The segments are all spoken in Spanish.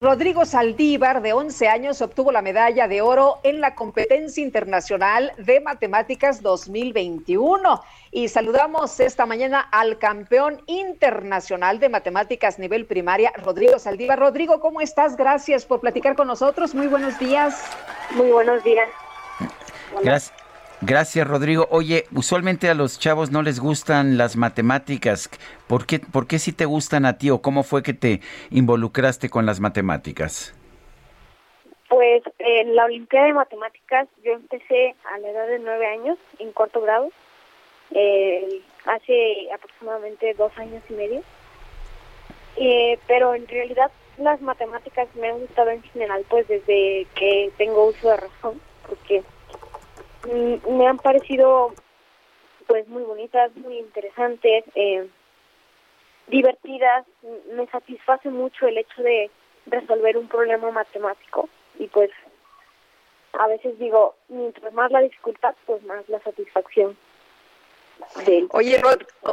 Rodrigo Saldívar, de 11 años, obtuvo la medalla de oro en la competencia internacional de matemáticas 2021. Y saludamos esta mañana al campeón internacional de matemáticas nivel primaria, Rodrigo Saldívar. Rodrigo, ¿cómo estás? Gracias por platicar con nosotros. Muy buenos días. Muy buenos días. Gracias. Gracias, Rodrigo. Oye, usualmente a los chavos no les gustan las matemáticas. ¿Por qué, ¿Por qué sí te gustan a ti o cómo fue que te involucraste con las matemáticas? Pues en la Olimpiada de Matemáticas yo empecé a la edad de nueve años, en cuarto grado, eh, hace aproximadamente dos años y medio. Eh, pero en realidad las matemáticas me han gustado en general pues desde que tengo uso de razón, porque me han parecido pues muy bonitas, muy interesantes, eh, divertidas. Me satisface mucho el hecho de resolver un problema matemático y pues a veces digo, mientras más la dificultad, pues más la satisfacción. Oye,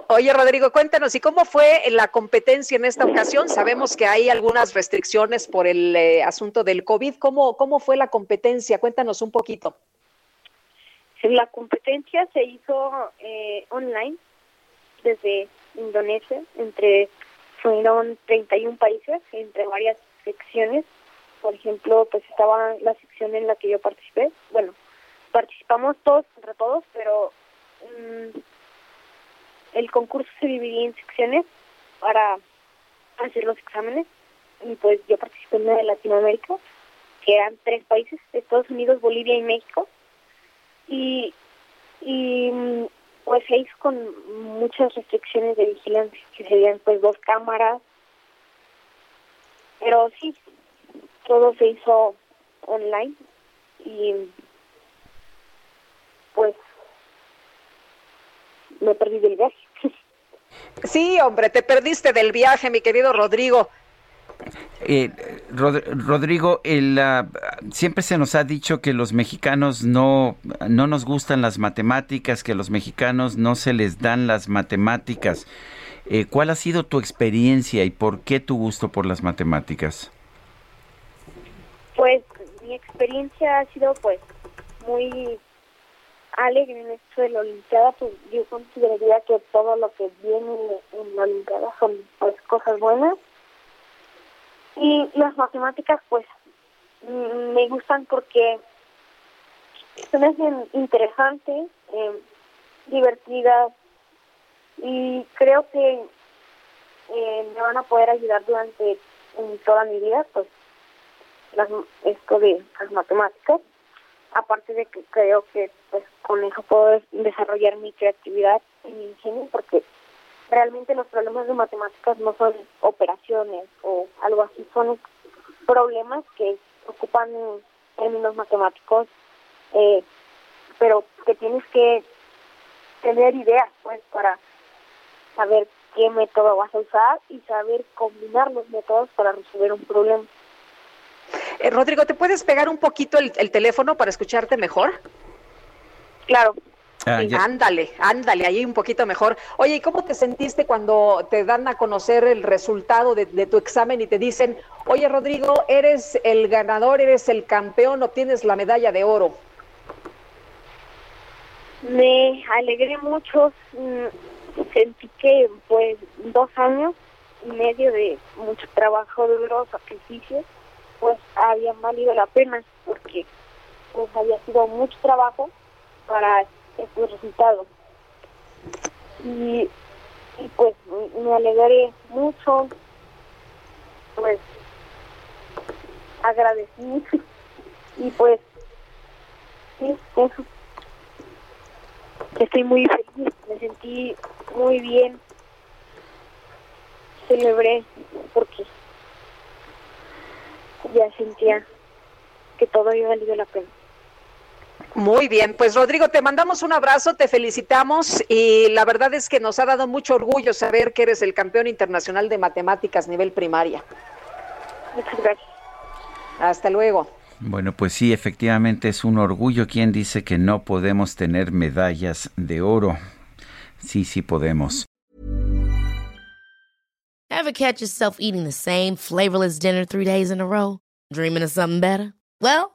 oye, Rodrigo, cuéntanos, ¿y cómo fue la competencia en esta ocasión? Sabemos que hay algunas restricciones por el eh, asunto del COVID. ¿Cómo, ¿Cómo fue la competencia? Cuéntanos un poquito. La competencia se hizo eh, online desde Indonesia, entre fueron 31 países, entre varias secciones. Por ejemplo, pues estaba la sección en la que yo participé. Bueno, participamos todos contra todos, pero mm, el concurso se dividía en secciones para hacer los exámenes. Y pues yo participé en la de Latinoamérica, que eran tres países, Estados Unidos, Bolivia y México y, y pues se hizo con muchas restricciones de vigilancia, que serían pues dos cámaras, pero sí, todo se hizo online y pues me perdí del viaje. Sí, hombre, te perdiste del viaje, mi querido Rodrigo. Eh, Rodrigo, el, siempre se nos ha dicho que los mexicanos no, no nos gustan las matemáticas, que a los mexicanos no se les dan las matemáticas. Eh, ¿Cuál ha sido tu experiencia y por qué tu gusto por las matemáticas? Pues mi experiencia ha sido pues muy alegre en esto de la Olimpiada, pues yo consideraría que todo lo que viene en la Olimpiada son pues cosas buenas y las matemáticas, pues, me gustan porque se me hacen interesantes, eh, divertidas y creo que eh, me van a poder ayudar durante toda mi vida, pues, las, esto de las matemáticas. Aparte de que creo que pues con eso puedo desarrollar mi creatividad y mi ingenio porque realmente los problemas de matemáticas no son operaciones o algo así, son problemas que ocupan términos matemáticos, eh, pero que tienes que tener ideas pues para saber qué método vas a usar y saber combinar los métodos para resolver un problema. Eh, Rodrigo, ¿te puedes pegar un poquito el, el teléfono para escucharte mejor? Claro. Ah, ándale, ándale, ahí un poquito mejor. Oye, ¿y cómo te sentiste cuando te dan a conocer el resultado de, tu examen y te dicen, oye Rodrigo, eres el ganador, eres el campeón, obtienes la medalla de oro? Me alegré mucho, mm, sentí que pues dos años y medio de mucho trabajo duro, sacrificio, pues habían valido la pena porque pues había sido mucho trabajo para estos resultados. Y, y pues me alegré mucho, pues agradecí y pues sí, eso. Estoy muy feliz, me sentí muy bien, celebré porque ya sentía que todo había valido la pena. Muy bien, pues Rodrigo, te mandamos un abrazo, te felicitamos y la verdad es que nos ha dado mucho orgullo saber que eres el campeón internacional de matemáticas nivel primaria. Muchas gracias. Hasta luego. Bueno, pues sí, efectivamente es un orgullo. ¿Quién dice que no podemos tener medallas de oro? Sí, sí podemos. Ever catch yourself eating the same flavorless dinner three days in a row? Dreaming of something better? Well,